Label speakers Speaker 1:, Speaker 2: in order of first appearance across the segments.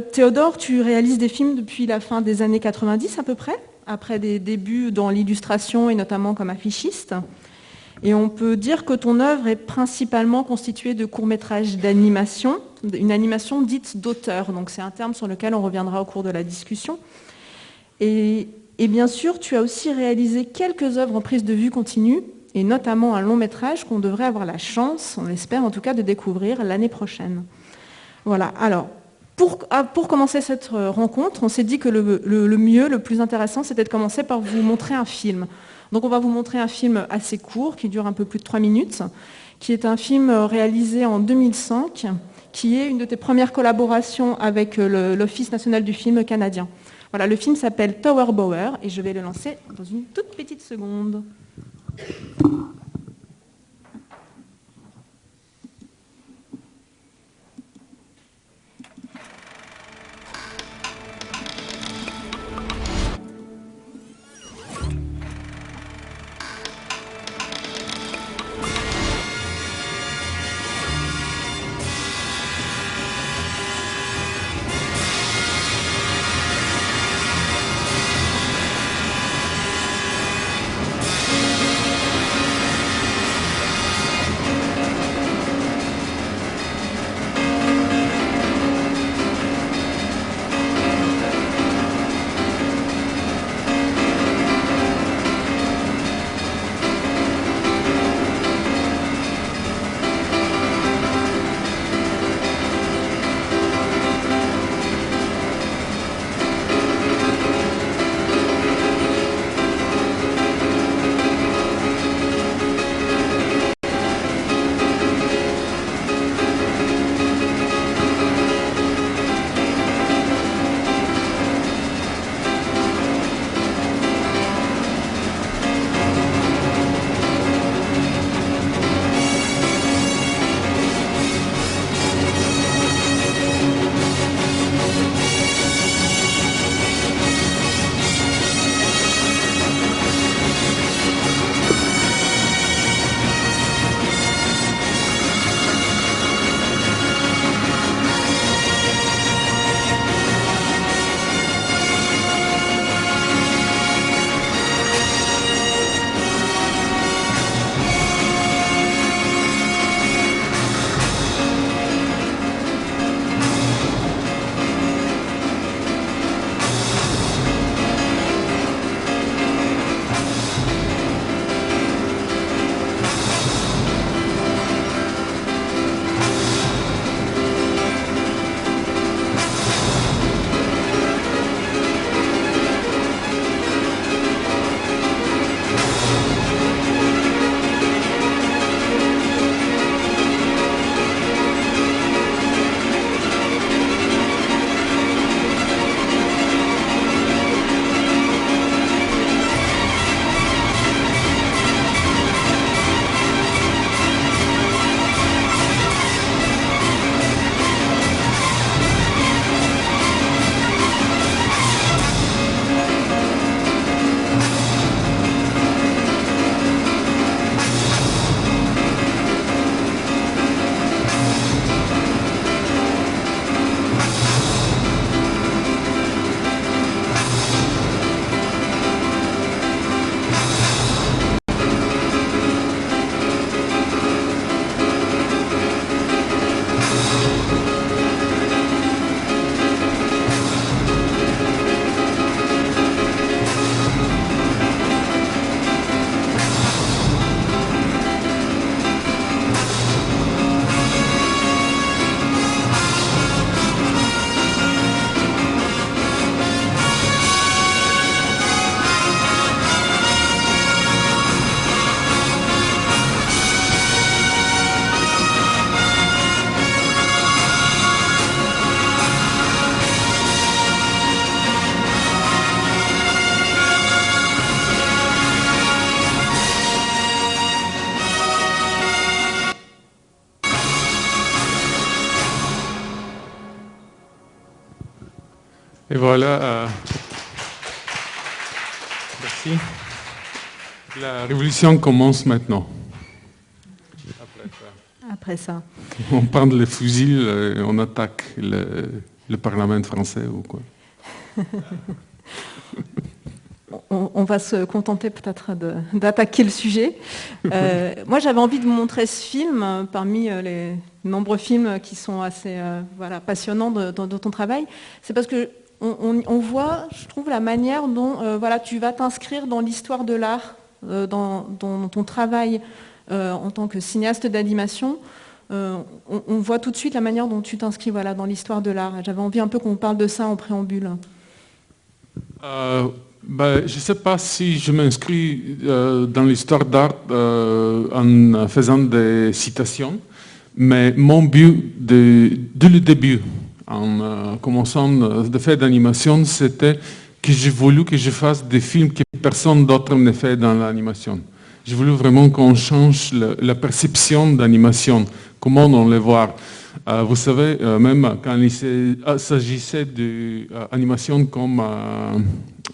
Speaker 1: Théodore, tu réalises des films depuis la fin des années 90 à peu près, après des débuts dans l'illustration et notamment comme affichiste. Et on peut dire que ton œuvre est principalement constituée de courts-métrages d'animation, une animation dite d'auteur. Donc c'est un terme sur lequel on reviendra au cours de la discussion. Et, bien sûr, tu as aussi réalisé quelques œuvres en prise de vue continue, et notamment un long métrage qu'on devrait avoir la chance, on l'espère en tout cas, de découvrir l'année prochaine. Voilà, alors, pour, ah, pour, commencer cette rencontre, on s'est dit que le, le mieux, le plus intéressant, c'était de commencer par vous montrer un film. Donc on va vous montrer un film assez court, qui dure un peu plus de trois minutes, qui est un film réalisé en 2005, qui est une de tes premières collaborations avec euh, l'Office national du film canadien. Voilà, le film s'appelle Tower Bower et je vais le lancer dans une toute petite seconde.
Speaker 2: La révolution commence maintenant.
Speaker 1: Après ça.
Speaker 2: On prend les fusils, et on attaque le le Parlement français ou quoi
Speaker 1: on, va se contenter peut-être d'attaquer le sujet. Euh, moi, j'avais envie de vous montrer ce film euh, parmi euh, les nombreux films qui sont assez voilà, passionnants dans ton travail. C'est parce que on, voit, je trouve, la manière dont voilà, tu vas t'inscrire dans l'histoire de l'art, dans, ton travail en tant que cinéaste d'animation. On, voit tout de suite la manière dont tu t'inscris voilà, dans l'histoire de l'art. J'avais envie un peu qu'on parle de ça en préambule.
Speaker 2: Ben, je ne sais pas si je m'inscris euh, dans l'histoire d'art euh, en faisant des citations, mais mon but dès le début, en euh, commençant de faire d'animation, c'était que j'ai voulu que je fasse des films que personne d'autre ne fait dans l'animation. J'ai voulu vraiment qu'on change la perception d'animation, comment on les voit? vous savez, même quand il s'agissait d'animation comme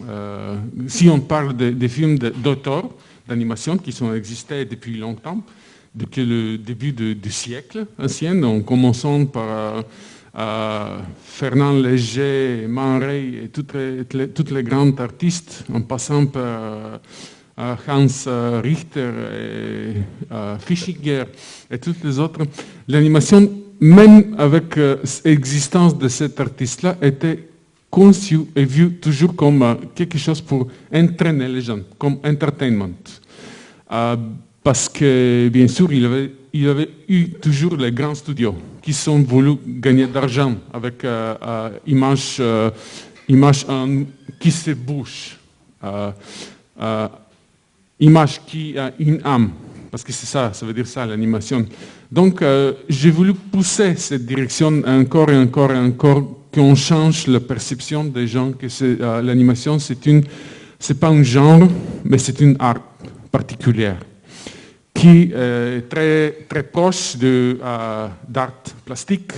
Speaker 2: euh, si on parle des films d'auteurs d'animation qui sont existés depuis longtemps, depuis le début du siècle ancien, en commençant par euh, Fernand Léger, Man Ray et toutes les, toutes les, grands artistes, en passant par euh, Hans Richter et Fischinger et toutes les autres, l'animation, même avec l'existence de cet artiste-là, était conçu et vu toujours comme euh, quelque chose pour entraîner les gens, comme entertainment. Euh, parce que, bien sûr, il avait, avait eu toujours les grands studios qui sont voulu gagner d'argent avec euh, euh images image qui se bougent, image qui a une âme, parce que c'est ça, ça veut dire ça, l'animation. Donc, j'ai voulu pousser cette direction encore et encore et encore qu'on change la perception des gens que euh, l'animation, c'est une, c'est pas un genre, mais c'est une art particulière qui est très, très proche euh, d'art plastique,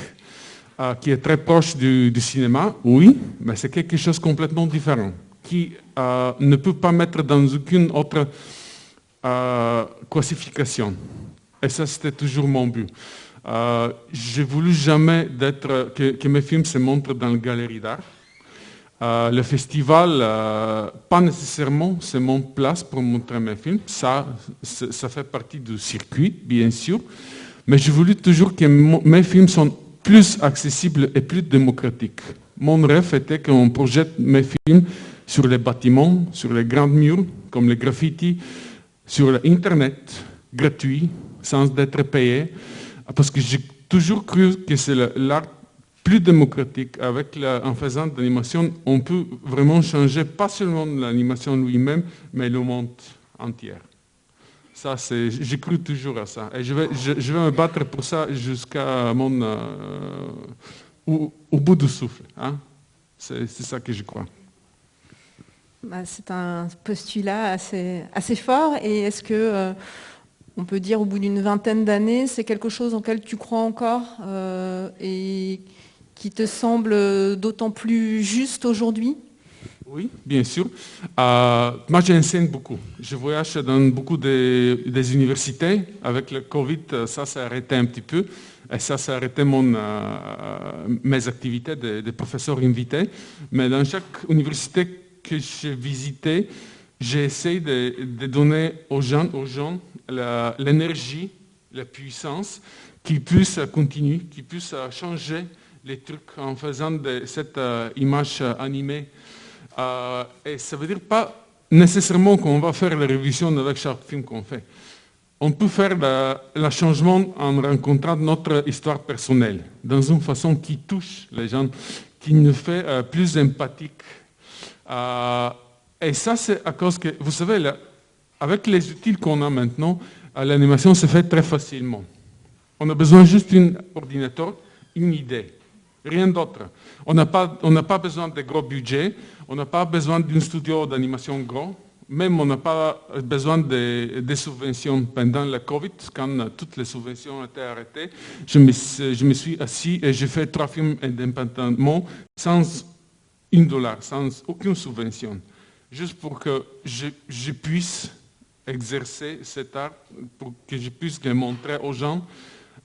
Speaker 2: euh, qui est très proche du, cinéma, oui, mais c'est quelque chose de complètement différent, qui ne peut pas mettre dans aucune autre classification. Et ça, c'était toujours mon but. Euh, j'ai voulu jamais que, mes films se montrent dans la galerie d'art. Euh, le festival, euh, pas nécessairement, c'est mon place pour montrer mes films. Ça, ça fait partie du circuit, bien sûr. Mais j'ai voulu toujours que mes films soient plus accessibles et plus démocratiques. Mon rêve était qu'on projette mes films sur les bâtiments, sur les grands murs, comme les graffitis, sur l'Internet, gratuit, sans être payé. Parce que j'ai toujours cru que c'est l'art plus démocratique. Avec en faisant de l'animation, on peut vraiment changer pas seulement l'animation lui-même, mais le monde entier. Ça, c'est, j'ai cru toujours à ça. Et je vais, me battre pour ça jusqu'à mon, euh, au, bout du souffle. Hein. C'est, ça que je crois.
Speaker 1: Bah, c'est un postulat assez, assez fort. Et est-ce que euh, on peut dire au bout d'une vingtaine d'années, c'est quelque chose auquel tu crois encore euh, et qui te semble d'autant plus juste aujourd'hui?
Speaker 2: Oui, bien sûr. Euh, moi, j'enseigne beaucoup. Je voyage dans beaucoup des universités. Avec le Covid, ça s'est arrêté un petit peu. Et ça, s'est arrêté mon, euh, mes activités de, professeur invité. Mais dans chaque université que j'ai visitée, j'ai essayé de, donner aux gens, aux gens l'énergie, la, puissance, qui puisse continuer, qui puisse changer les trucs en faisant cette euh, image animée. Euh, et ça ne veut dire pas nécessairement qu'on va faire la révision avec chaque film qu'on fait. On peut faire le changement en rencontrant notre histoire personnelle, dans une façon qui touche les gens, qui nous fait euh, plus empathiques. et ça, c'est à cause que, vous savez, avec les outils qu'on a maintenant, l'animation se fait très facilement. On a besoin juste d'un ordinateur, une idée, rien d'autre. On n'a pas, pas, besoin de gros budgets, on n'a pas besoin d'un studio d'animation gros, même on n'a pas besoin de, subventions. Pendant la Covid, quand toutes les subventions ont été arrêtées, je me, je me suis assis et j'ai fait trois films indépendamment sans une dollar, sans aucune subvention, juste pour que je puisse exercer cet art pour que je puisse le montrer aux gens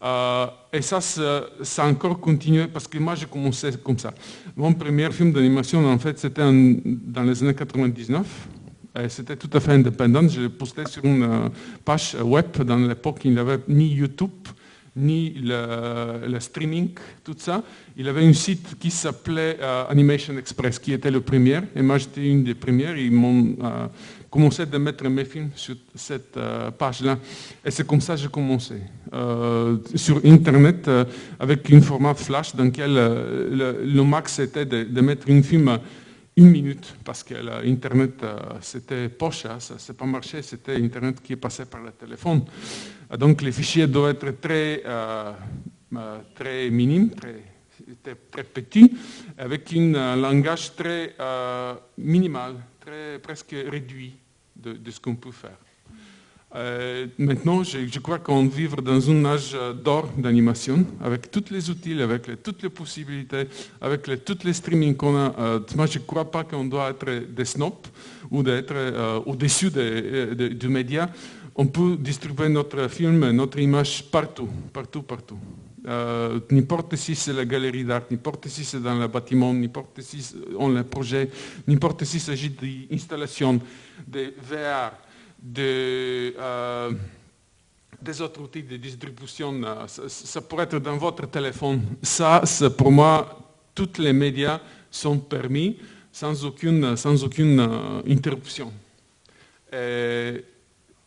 Speaker 2: et ça, ça, a encore continué parce que moi, j'ai commencé comme ça. Mon premier film d'animation, en fait, c'était dans les années 99. C'était tout à fait indépendant. Je l'ai posté sur une page web dans l'époque, il n'y avait ni YouTube, ni le, streaming, tout ça. Il avait un site qui s'appelait euh, Animation Express, qui était le premier. Et moi, j'étais une des premières. Euh, commencé à mettre mes films sur cette euh, page-là. Et c'est comme ça que j'ai commencé. sur Internet, avec un format flash dans lequel le, max était de, de mettre un film une minute, parce que l'Internet, c'était poche, hein, ça n'a pas marché, c'était Internet qui est passé par le téléphone. Donc les fichiers doivent être très, euh, euh, très minimes, très, très, petits, avec un euh, langage très minimal, presque réduit de, ce qu'on peut faire. maintenant, je, crois qu'on vit dans un âge d'or d'animation, avec tous les outils, avec toutes les possibilités, avec tous les streamings qu'on a. moi, je ne crois pas qu'on doit être des snobs ou d'être au-dessus du média on peut distribuer notre film, notre image partout, partout, partout. Euh, n'importe si c'est la galerie d'art, n'importe si c'est dans le bâtiment, n'importe si on le projet, n'importe s'il s'agit d'installation, de VR, de, euh, des autres outils de distribution, euh, ça, pourrait être dans votre téléphone. Ça, pour moi, tous les médias sont permis sans aucune, sans aucune interruption. C'est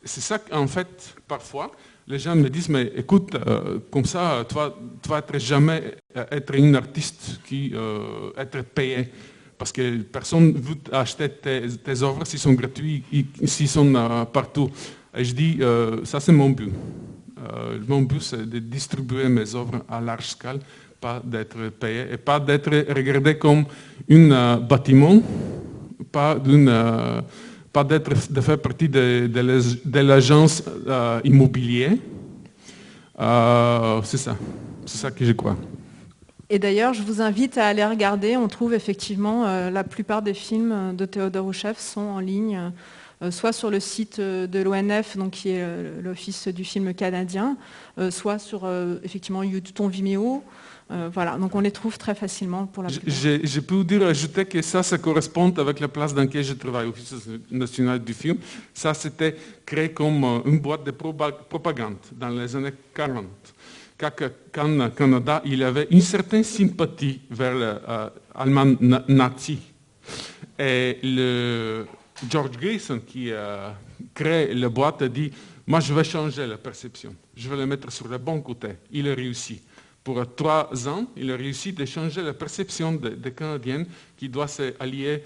Speaker 2: ça qu'en fait, parfois, les gens me disent, mais écoute, euh, comme ça, tu vas, vas jamais euh, être un artiste qui euh, être payé. Parce que personne ne veut acheter tes, œuvres s'ils sont gratuits, s'ils sont partout. Et je dis, ça c'est mon but. mon but c'est de distribuer mes œuvres à large scale, pas d'être payé et pas d'être regardé comme un bâtiment, pas d'une pas d'être, de faire partie de, l'agence euh, immobilière. Euh, c'est ça. C'est ça que je crois.
Speaker 1: Et d'ailleurs, je vous invite à aller regarder. On trouve effectivement euh, la plupart des films de Théodore Rouchef sont en ligne, soit sur le site de l'ONF, donc qui est l'Office du film canadien, soit sur effectivement YouTube, Vimeo, euh, voilà, donc on les trouve très facilement pour la
Speaker 2: je, je, peux vous dire, ajouter que ça, ça correspond avec la place dans laquelle je travaille, l'Office national du film. Ça, c'était créé comme euh, une boîte de propagande dans les années 40. Quand le Canada, il avait une certaine sympathie vers l'Allemagne euh, nazi. Et le George Grayson, qui a créé la boîte, a dit, moi je vais changer la perception, je vais la mettre sur le bon côté. Il a réussi pour trois ans, il a réussi à changer la perception des Canadiens qui doivent s'allier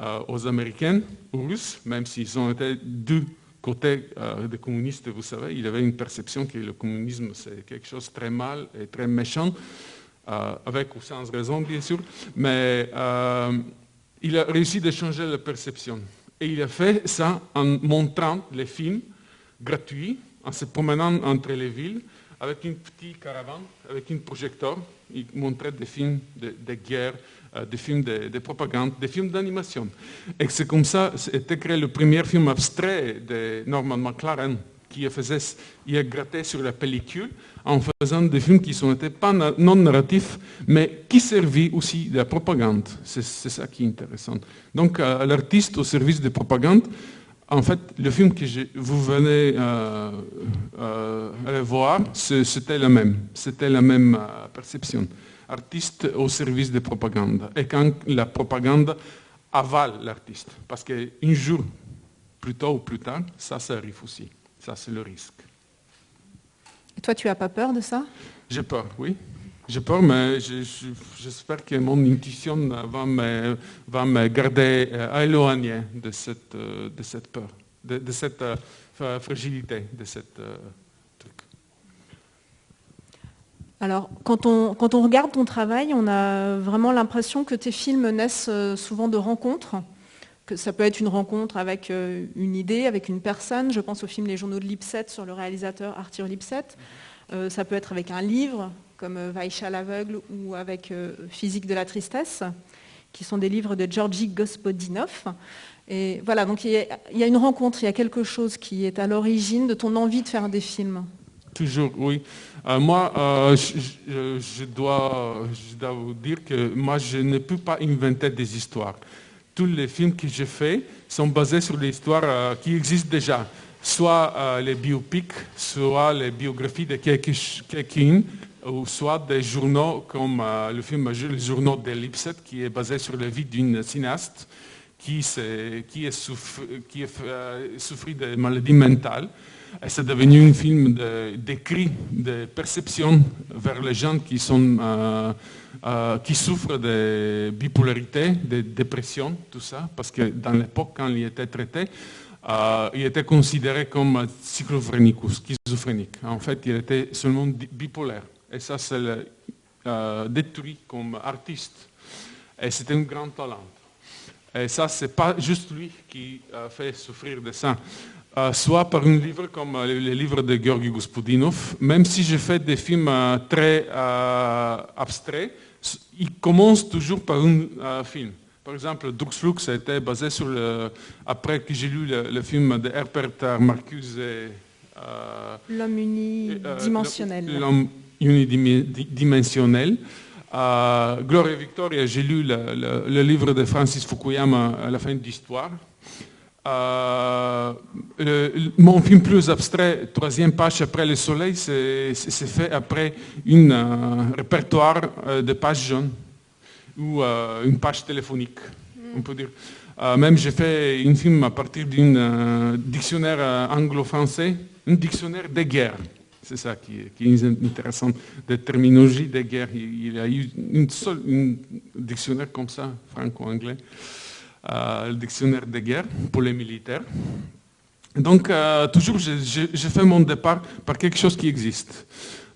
Speaker 2: euh, aux Américains, aux Russes, même s'ils ont été deux côtés euh, des communistes, vous savez, il avait une perception que le communisme c'est quelque chose de très mal et très méchant, euh, avec ou sans raison bien sûr, mais il a réussi à changer la perception. Et il a fait ça en montrant les films gratuits, en se promenant entre les villes, avec une petite caravane, avec un projecteur. Il montrait des films de, guerre, euh, des films de, propagande, des films d'animation. Et c'est comme ça été créé le premier film abstrait de Norman McLaren, qui faisait, il a gratté sur la pellicule en faisant des films qui sont pas non narratifs, mais qui servaient aussi de la propagande. C'est ça qui est intéressant. Donc, euh, l'artiste au service de propagande, en fait, le film que vous venez euh, euh, voir, c'était le même. C'était la même euh, perception. Artiste au service de propagande. Et quand la propagande avale l'artiste. Parce qu'un jour, plus tôt ou plus tard, ça, ça arrive aussi. Ça, c'est le risque.
Speaker 1: Et toi, tu n'as pas peur de ça?
Speaker 2: J'ai peur, oui. J'ai peur, mais j'espère que mon intuition va me, garder euh, éloigné de cette, euh, de cette peur, de, cette euh, fragilité, de cette truc.
Speaker 1: Alors, quand on, quand on regarde ton travail, on a vraiment l'impression que tes films naissent souvent de rencontres, que ça peut être une rencontre avec une idée, avec une personne. Je pense au film Les Journaux de Lipset sur le réalisateur Arthur Lipset. ça peut être avec un livre, comme euh, Vaisha l'aveugle ou avec euh, Physique de la tristesse, qui sont des livres de Georgi Gospodinov. Et voilà, donc il y, a, une rencontre, il y a quelque chose qui est à l'origine de ton envie de faire des films.
Speaker 2: Toujours, oui. Euh, moi, je, dois, vous dire que moi, je ne peux pas inventer des histoires. Tous les films que je fais sont basés sur des histoires qui existent déjà. Soit les biopics, soit les biographies de quelqu'un, ou soit des journaux comme le film Les journaux d'Ellipset, qui est basé sur la vie d'une cinéaste qui, qui, est qui souffrit de maladies mentales c'est devenu un film d'écrit, de, perception vers les gens qui, sont, euh, euh, qui souffrent de bipolarité, de dépression, tout ça, parce que dans l'époque, quand il était traité, euh, il était considéré comme schizophrénique ou schizophrénique. En fait, il était seulement bipolaire. Et ça, c'est détruit comme artiste. Et c'était un grand talent. Et ça, c'est pas juste lui qui a fait souffrir de ça. Euh, soit par un livre comme euh, les livres de Georgi Gospodinov, même si je fais des films euh, très abstraits, il commence toujours par un film. Par exemple, Druxflux a été basé sur le, après que j'ai lu le, film de Herbert Marcuse.
Speaker 1: L'homme unidimensionnel.
Speaker 2: L'homme unidimensionnel. Gloria Victoria, j'ai lu le, livre de Francis Fukuyama à la fin de l'histoire. Euh, mon film plus abstrait, troisième page après le soleil, c'est fait après un répertoire euh, de pages jaunes ou euh, une page téléphonique, on peut dire. même j'ai fait un film à partir d'un dictionnaire anglo-français, un dictionnaire des guerres. C'est ça qui est, intéressant, de terminologie des guerres. Il, y a eu une seule, un dictionnaire comme ça, franco-anglais. Euh, le dictionnaire de guerre pour les militaires. Donc, euh, toujours, je, fais mon départ par quelque chose qui existe.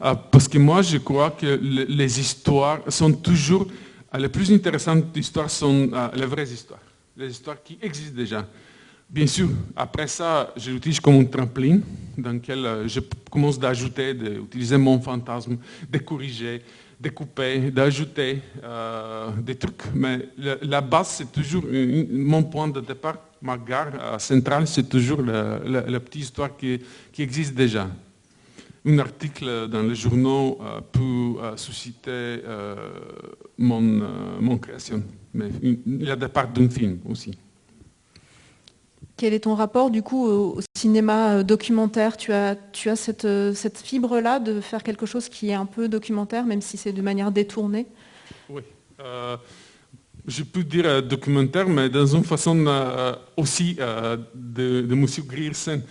Speaker 2: Euh, parce que moi, je crois que les histoires sont toujours, les plus intéressantes histoires sont les vraies histoires, les histoires qui existent déjà. Bien sûr, après ça, je l'utilise comme un trampoline dans lequel je commence d'ajouter, d'utiliser mon fantasme, de corriger, découper, d'ajouter euh, des trucs. Mais la, base, c'est toujours mon point de départ, ma gare euh, centrale, c'est toujours la, petite histoire qui, existe déjà. Un article dans les journaux euh, peut susciter mon, création, mais le départ d'un film aussi.
Speaker 1: Quel est ton rapport du coup au cinéma euh, documentaire? Tu as, tu as cette, euh, cette fibre-là de faire quelque chose qui est un peu documentaire, même si c'est de manière détournée?
Speaker 2: Oui. Euh, je peux dire documentaire, mais dans une façon aussi de, de M. Grierson,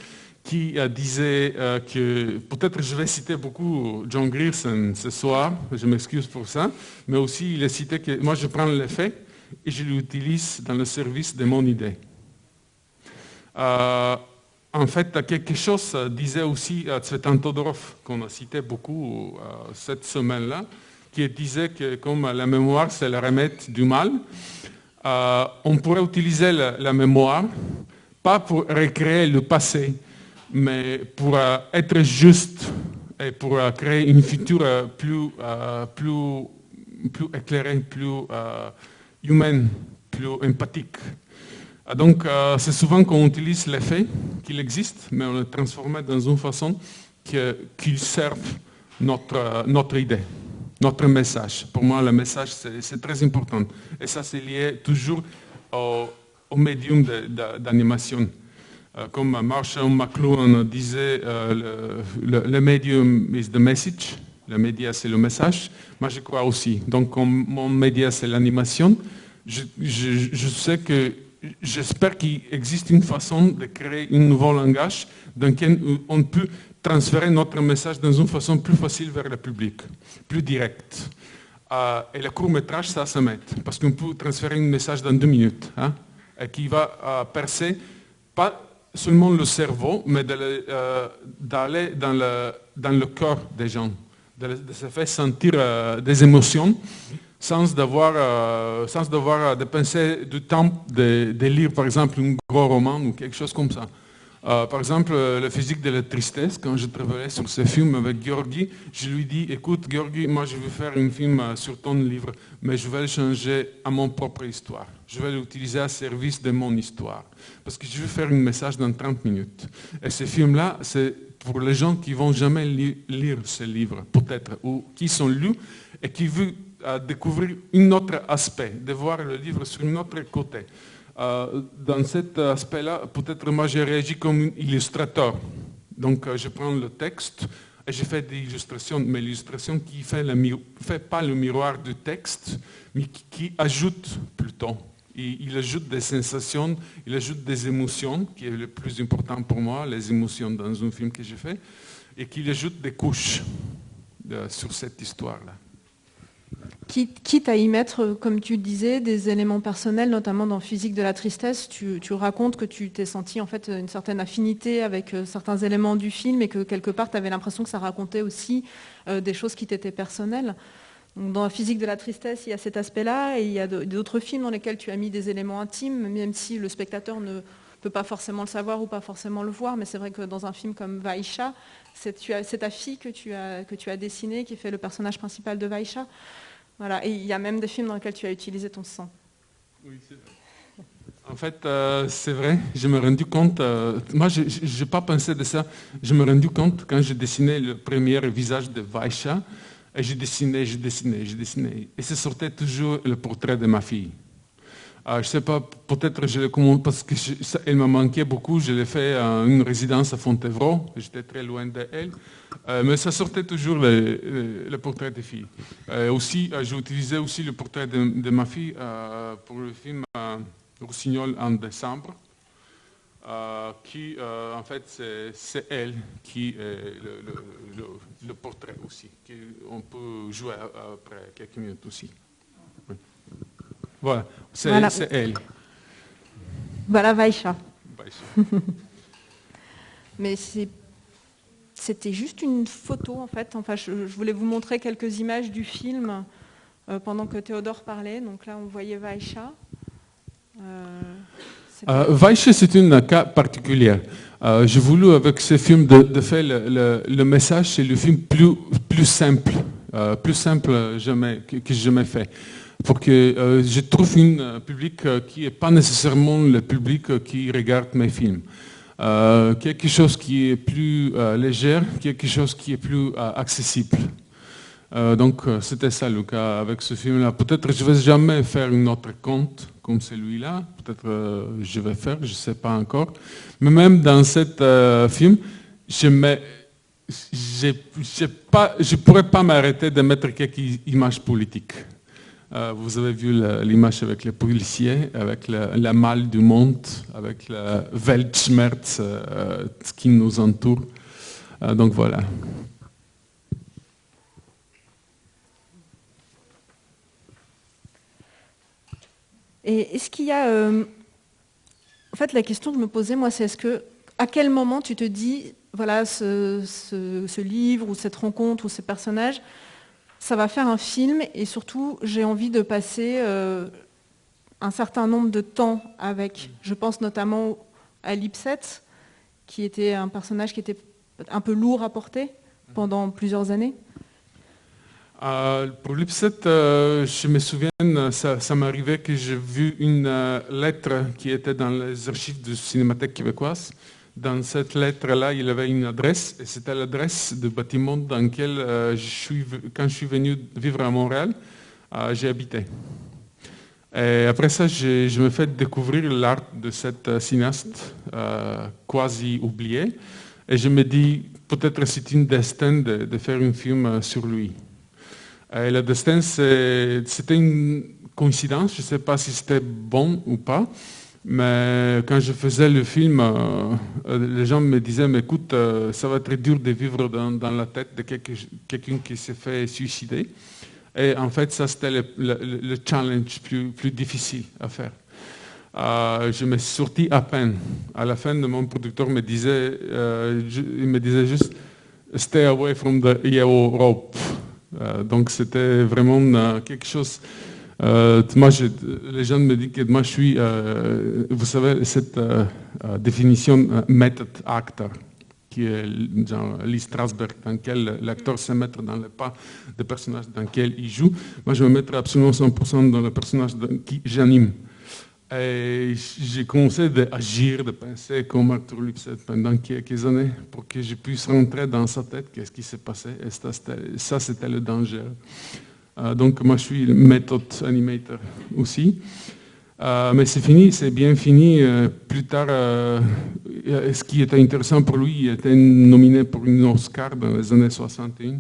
Speaker 2: qui disait que, peut-être je vais citer beaucoup John Grierson ce soir, je m'excuse pour ça, mais aussi il a cité que moi je prends les faits et je l'utilise dans le service de mon idée. Euh, en fait, quelque chose disait aussi euh, Tsvetan Todorov, qu'on a cité beaucoup euh, cette semaine-là, qui disait que comme la mémoire, c'est le remède du mal, on pourrait utiliser la, mémoire, pas pour recréer le passé, mais pour être juste et pour créer une future plus, plus, plus éclairée, plus humaine, plus empathique. Ah, donc, euh, c'est souvent qu'on utilise les faits qu'il existe, mais on les transforme dans une façon qu'ils servent notre, euh, notre idée, notre message. Pour moi, le message, c'est très important. Et ça, c'est lié toujours au, médium d'animation. Euh, comme Marshall McLuhan disait, le, médium is the message, le média, c'est le message. Moi, je crois aussi. Donc, mon média, c'est l'animation, je, je sais que j'espère qu'il existe une façon de créer un nouveau langage dans lequel on peut transférer notre message dans une façon plus facile vers le public, plus directe. Euh, et le court métrage, ça, ça m'aide, parce qu'on peut transférer un message dans deux minutes, hein, qui va euh, percer pas seulement le cerveau, mais euh, d'aller dans, le, dans le corps des gens, de se faire sentir des émotions sans devoir, euh, sans devoir dépenser du temps de, lire, par exemple, un gros roman ou quelque chose comme ça. Euh, par exemple, euh, la physique de la tristesse, quand je travaillais sur ce film avec Georgi, je lui dis, écoute Georgi, moi je veux faire un film euh, sur ton livre, mais je vais le changer à mon propre histoire. Je vais l'utiliser à service de mon histoire. Parce que je veux faire un message dans 30 minutes. Et ce film-là, c'est pour les gens qui vont jamais lire ce livre, peut-être, ou qui sont lus et qui veulent découvrir un autre aspect, de voir le livre sur un autre côté. Euh, dans cet aspect-là, peut-être moi j'ai réagi comme illustrateur. Donc euh, je prends le texte et je fais des illustrations, mais l'illustration qui fait, le fait pas le miroir du texte, mais qui, ajoute plutôt. il ajoute des sensations, il ajoute des émotions, qui est le plus important pour moi, les émotions dans un film que j'ai fait, et qu'il ajoute des couches euh, sur cette histoire-là
Speaker 1: quitte à y mettre, comme tu disais, des éléments personnels, notamment dans Physique de la tristesse, tu, racontes que tu t'es senti en fait une certaine affinité avec euh, certains éléments du film et que quelque part tu avais l'impression que ça racontait aussi euh, des choses qui t'étaient personnelles. dans Physique de la tristesse, il y a cet aspect-là et il y a d'autres films dans lesquels tu as mis des éléments intimes, même si le spectateur ne peut pas forcément le savoir ou pas forcément le voir, mais c'est vrai que dans un film comme Vaisha, c'est ta fille que tu as, que tu as dessinée qui fait le personnage principal de Vaisha. Voilà, il y a même des films dans lesquels tu as utilisé ton sang. Oui,
Speaker 2: c'est vrai. En fait, euh, c'est vrai, je me rendu compte, euh, moi je n'ai pas pensé de ça, je me rendu compte quand j'ai dessiné le premier visage de Vaisha, et j'ai dessiné, j'ai dessiné, j'ai dessiné, et ce sortait toujours le portrait de ma fille. Euh, je ne sais pas, peut-être je l'ai parce qu'elle m'a manqué beaucoup, je l'ai fait à une résidence à Fontevraud, j'étais très loin d'elle. Euh, mais ça sortait toujours le, portrait des filles. Euh, aussi, j'ai utilisé aussi le portrait de, ma fille pour le film Roussignol en décembre. qui en fait c'est elle qui est le, portrait aussi. on peut jouer après quelques minutes aussi. Voilà, c'est elle.
Speaker 1: Voilà Vaisha. Mais c'était juste une photo en fait. Enfin, je, voulais vous montrer quelques images du film euh, pendant que Théodore parlait. Donc là, on voyait Vaisha.
Speaker 2: Euh, euh Vaisha, c'est un cas particulier. Euh, j'ai voulu avec ce film de, faire le, message, c'est le film plus, plus simple, plus simple jamais, que, que j'ai jamais fait pour que euh, je trouve un euh, public euh, qui n'est pas nécessairement le public qui regarde mes films. quelque chose qui est plus léger, quelque chose qui est plus accessible. donc c'était ça le cas avec ce film-là. Peut-être je ne vais jamais faire un autre conte comme celui-là. Peut-être je vais faire, je ne sais pas encore. Mais même dans ce film, je ne je pourrais pas m'arrêter de mettre quelques images politiques. Euh, vous avez vu l'image avec les policiers, avec la, malle du monde, avec le Weltschmerz euh, qui nous entoure. Euh, donc voilà.
Speaker 1: Et est-ce qu'il y a... en fait, la question que je me posais, moi, c'est est-ce que, à quel moment tu te dis, voilà, ce, ce livre ou cette rencontre ou ces personnages, ça va faire un film et surtout j'ai envie de passer euh, un certain nombre de temps avec. Je pense notamment à Lipset, qui était un personnage qui était un peu lourd à porter pendant plusieurs années.
Speaker 2: Euh, pour Lipset, euh, je me souviens, ça, ça m'arrivait que j'ai vu une lettre qui était dans les archives de Cinémathèque québécoise dans cette lettre-là, il avait une adresse, et c'était l'adresse du bâtiment dans lequel, euh, quand je suis venu vivre à Montréal, euh, j'ai habité. Et après ça, je, me fais découvrir l'art de cet euh, cinéaste quasi oublié, et je me dis, peut-être c'est une destin de, de, faire un film sur lui. Et le destin, c'était une coïncidence, je ne sais pas si c'était bon ou pas, mais quand je faisais le film, euh, euh, les gens me disaient, mais écoute, euh, ça va être dur de vivre dans, la tête de quelqu'un qui s'est fait suicider. Et en fait, ça, c'était le, challenge plus, plus difficile à faire. je me suis sorti à peine. À la fin, mon producteur me disait, il me disait juste, stay away from the yellow rope. donc c'était vraiment quelque chose moi, les gens me disent que moi, je suis, vous savez, cette définition méthode actor qui est genre Lee Strasberg, dans lequel l'acteur se met dans le pas des personnages dans lequel il joue. Moi, je me mettrai absolument 100% dans le personnage qui j'anime. Et j'ai commencé à agir, de penser comme Arthur Lipset pendant quelques années pour que je puisse rentrer dans sa tête, qu'est-ce qui s'est passé. Et ça, c'était le danger. Euh, donc, moi, je suis méthode animateur aussi. Euh, mais c'est fini, c'est bien fini. Euh, plus tard, ce qui était intéressant pour lui, il était nominé pour une Oscar dans les années 61.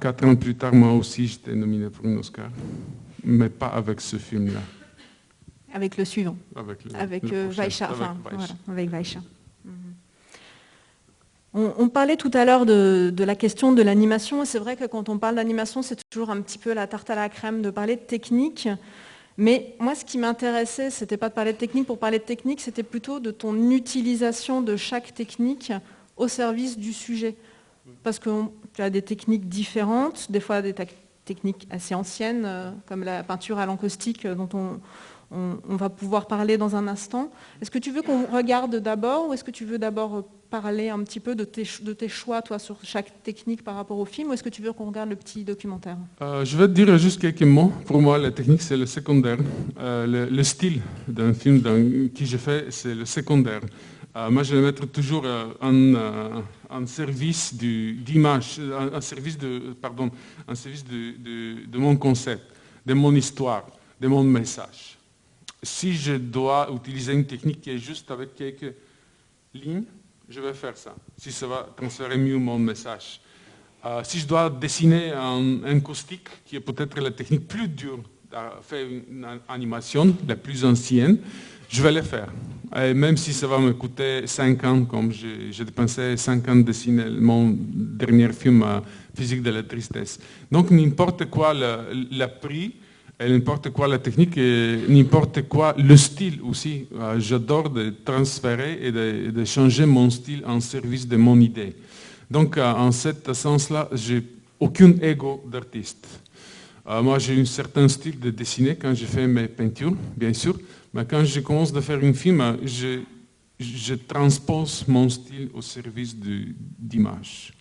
Speaker 2: quatre ans plus tard, moi aussi, j'étais nominé pour une Oscar, mais pas avec ce film-là.
Speaker 1: Avec le suivant.
Speaker 2: Avec, le,
Speaker 1: avec Vaisha. Enfin, Voilà, avec Vaisha. On, parlait tout à l'heure de, la question de l'animation, c'est vrai que quand on parle d'animation, c'est toujours un petit peu la tarte à la crème de parler de technique. Mais moi, ce qui m'intéressait, ce n'était pas de parler de technique pour parler de technique, c'était plutôt de ton utilisation de chaque technique au service du sujet. Parce que tu as des techniques différentes, des fois des techniques assez anciennes, euh, comme la peinture à l'encaustique euh, dont on, on, va pouvoir parler dans un instant. Est-ce que tu veux qu'on regarde d'abord ou est-ce que tu veux d'abord parler un petit peu de tes, choix, toi, sur chaque technique par rapport au film ou est-ce que tu veux qu'on regarde le petit documentaire?
Speaker 2: Euh, Je vais te dire juste quelques mots. Pour moi, la technique, c'est le secondaire. Euh, le, style d'un film dans, qui je fais, c'est le secondaire. Euh, moi, je vais mettre toujours en, service d'image, en, service, pardon, en service de mon concept, de mon histoire, de mon message si je dois utiliser une technique qui est juste avec quelques lignes, je vais faire ça, si ça va transférer mieux mon message. Euh, si je dois dessiner un, un caustique, qui est peut-être la technique plus dure à faire une animation, la plus ancienne, je vais le faire. Et même si ça va me coûter 5 ans, comme j'ai dépensé 5 ans de dessiner mon dernier film, euh, Physique de la tristesse. Donc n'importe quoi le, le prix, n'importe quoi la technique n'importe quoi le style aussi. Euh, j'adore de transférer et de, changer mon style en service de mon idée. Donc euh, en ce sens-là, j'ai aucun ego d'artiste. Euh, moi, j'ai un certain style de dessiner quand je fais mes peintures, bien sûr, mais quand je commence à faire un film, je, je transpose mon style au service d'image.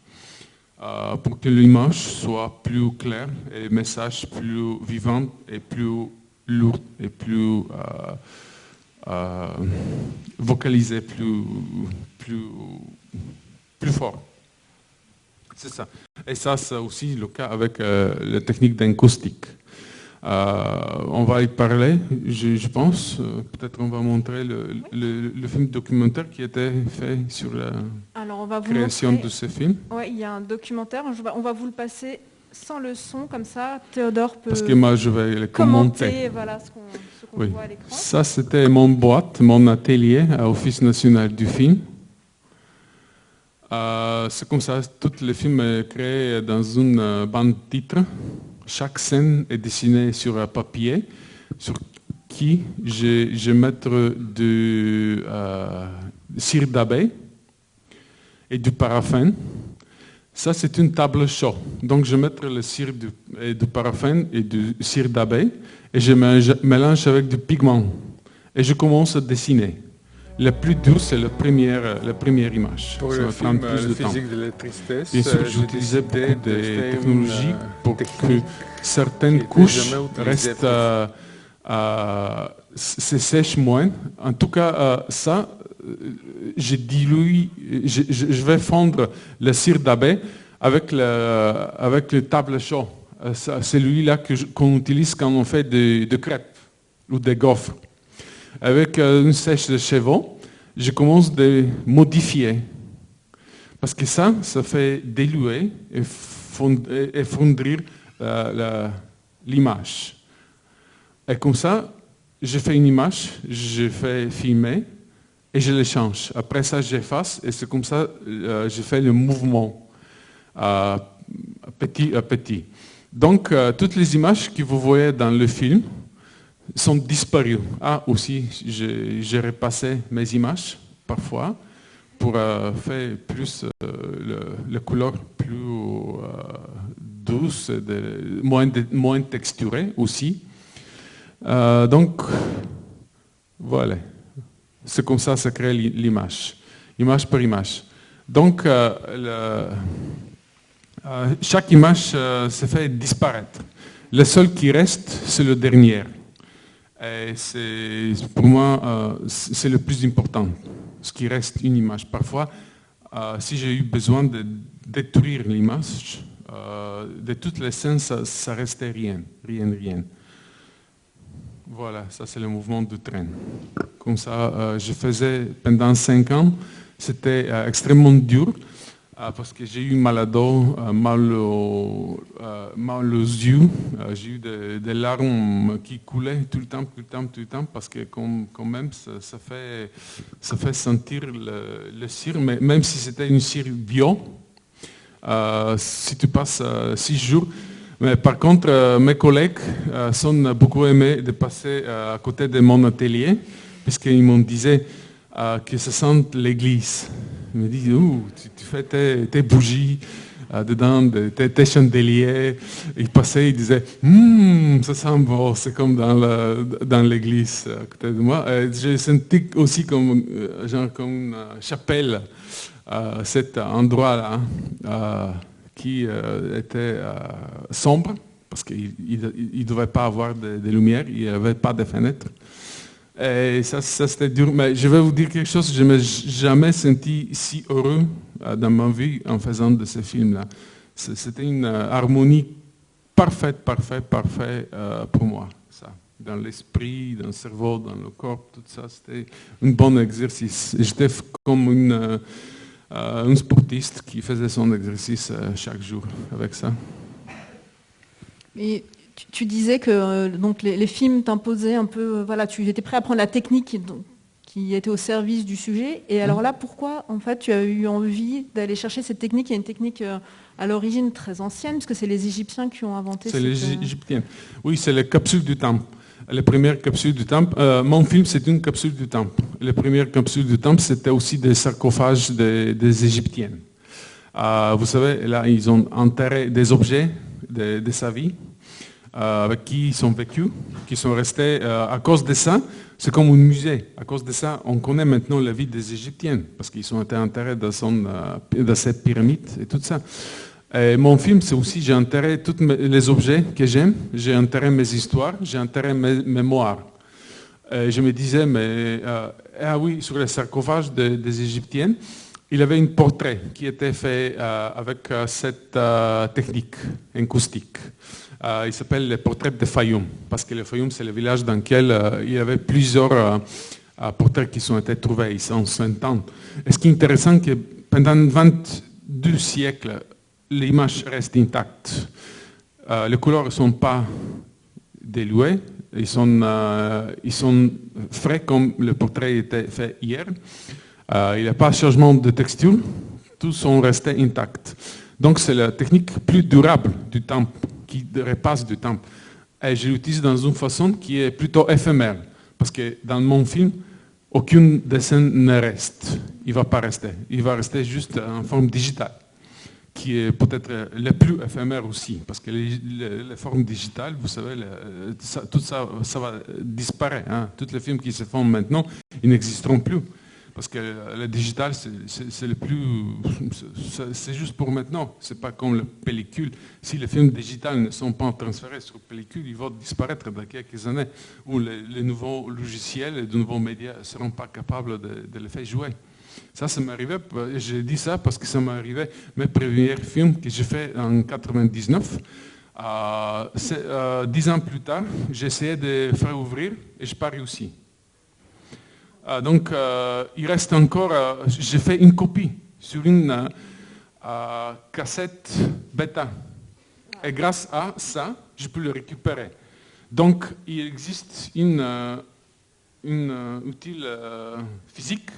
Speaker 2: Euh, pour que l'image soit plus claire et le message plus vivant et plus lourd et plus euh, euh, vocalisé, plus, plus, plus fort. C'est ça. Et ça, c'est aussi le cas avec la technique d'acoustique. Euh, on va y parler, je, pense. Euh, peut-être on va montrer le, film documentaire qui était fait sur la création de ce film.
Speaker 1: Oui, il y a un documentaire. on va vous le passer sans le son, comme ça, Théodore peut
Speaker 2: Parce que moi, je vais le commenter.
Speaker 1: Voilà ce qu'on voit à l'écran.
Speaker 2: Ça, c'était mon boîte, mon atelier à Office national du film. Euh, c'est comme ça, tout le film est créé dans une bande titre. Chaque scène est dessinée sur un papier sur qui je, je mettre du euh, cire d'abeille et du paraffin. Ça, c'est une table chaude. Donc, je mettre le cire et du paraffin et du cire d'abeille et je mélange avec du pigment. Et je commence à dessiner. Le plus dur, c'est la première, la première image.
Speaker 3: Pour le film, plus de physique de la tristesse,
Speaker 2: Bien sûr, j'utilisais beaucoup de technologies pour que certaines couches restent, euh, euh, se sèchent moins. En tout cas, euh, ça, je dilue, je, je, vais fondre le cire d'abeille avec le, avec le table chaud. C'est celui-là qu'on utilise quand on fait des de crêpes ou des gaufres avec euh, une sèche de chevaux, je commence à modifier. Parce que ça, ça fait diluer et, fondrir l'image. Et comme ça, je fais une image, je fais filmer et je le change. Après ça, j'efface et c'est comme ça que euh, je fais le mouvement euh, petit à petit. Donc, toutes les images que vous voyez dans le film, sont disparus. Ah, aussi, j'ai repassé mes images parfois pour euh, faire plus euh, le, couleur plus euh, douce, moins, moins texturée aussi. donc, voilà. C'est comme ça que se crée l'image, image par image. Donc, chaque image se fait disparaître. Le seul qui reste, c'est le dernier. Et pour moi, c'est le plus important, ce qui reste une image. Parfois, si j'ai eu besoin de détruire l'image, euh, de toutes les scènes, ça, ça, restait rien, rien, rien. Voilà, ça c'est le mouvement du train. Comme ça, euh, je faisais pendant cinq ans, c'était euh, extrêmement dur parce que j'ai eu mal à dos, mal, au, mal aux yeux, j'ai eu des, larmes qui coulaient tout le temps, tout le temps, tout le temps, parce que quand, même ça, fait, ça fait sentir le, le cire, mais même si c'était une cire bio, euh, si tu passes euh, six jours. Mais par contre, euh, mes collègues sont beaucoup aimés de passer à côté de mon atelier, puisqu'ils m'ont dit que ça sent l'église. Ils me disent, tu, fais tes, bougies dedans, tes, chandeliers. Ils passaient, ils disaient, hum, ça sent bon, c'est comme dans l'église à côté de moi. J'ai senti aussi comme, genre, comme une chapelle cet endroit-là euh, qui euh, était euh, sombre, parce qu'il ne devait pas avoir de, lumière, il n'y avait pas de fenêtres. Et ça, c'était dur. Mais je vais vous dire quelque chose, je ne me suis jamais senti si heureux dans ma vie en faisant de ce film-là. C'était une harmonie parfaite, parfaite, parfaite pour moi. Ça. Dans l'esprit, dans le cerveau, dans le corps, tout ça, c'était un bon exercice. J'étais comme euh, un sportiste qui faisait son exercice euh, chaque jour avec ça.
Speaker 1: Tu, disais que euh, donc les, films t'imposaient un peu, voilà, tu étais prêt à prendre la technique qui était au service du sujet. Et alors là, pourquoi en fait tu as eu envie d'aller chercher cette technique? Il y a une technique à l'origine très ancienne, puisque c'est les Égyptiens qui ont inventé.
Speaker 2: C'est les Égyptiens. Oui, c'est les capsules du temps les premières capsules du temple. Euh, mon film, c'est une capsule du temple. Les premières capsules du temple, c'était aussi des sarcophages des, Égyptiennes. Euh, vous savez, là, ils ont enterré des objets de, sa vie, euh, avec qui ils ont vécu, qui sont restés à cause de ça. C'est comme un musée. À cause de ça, on connaît maintenant la vie des Égyptiennes, parce qu'ils ont été enterrés dans, dans cette pyramide et tout ça mon film, c'est aussi, j'ai enterré tous les objets que j'aime, j'ai enterré mes histoires, j'ai enterré mes mémoires. je me disais, mais euh, ah oui, sur les sarcophages des Égyptiennes, il avait un portrait qui était fait euh, avec euh, cette technique acoustique. Il s'appelle le portrait de Fayoum, parce que le Fayoum, c'est le village dans lequel il y avait plusieurs portraits qui sont été trouvés ici en 100 ans. Et ce qui est intéressant, c'est que pendant 22 siècles, l'image reste intacte. Euh, les couleurs ne sont pas délouées, ils sont, euh, ils sont frais comme le portrait était fait hier. Euh, il n'y a pas de changement de texture, tous sont restés intacts. Donc c'est la technique plus durable du temps, qui repasse du temps. Et je l'utilise dans une façon qui est plutôt éphémère, parce que dans mon film, aucune dessin ne reste. Il ne va pas rester. Il va rester juste en forme digitale qui est peut-être le plus éphémère aussi, parce que les, formes digitales, vous savez, tout ça, ça va disparaître. Hein. Tous les films qui se font maintenant, ils n'existeront plus. Parce que le digital, c'est le plus. C'est juste pour maintenant. C'est pas comme la pellicule. Si les films digitales ne sont pas transférés sur pellicule, ils vont disparaître dans quelques années, où les, nouveaux logiciels et de nouveaux médias ne seront pas capables de, les faire jouer. Ça, ça m'arrivait, j'ai dit ça parce que ça m'arrivait mes premiers films que j'ai fait en 99. Euh, euh, dix ans plus tard, essayé de faire ouvrir et je pas réussi. Euh, donc, il reste encore, j'ai fait une copie sur une cassette bêta. Et grâce à ça, je peux le récupérer. Donc, il existe une, une outil physique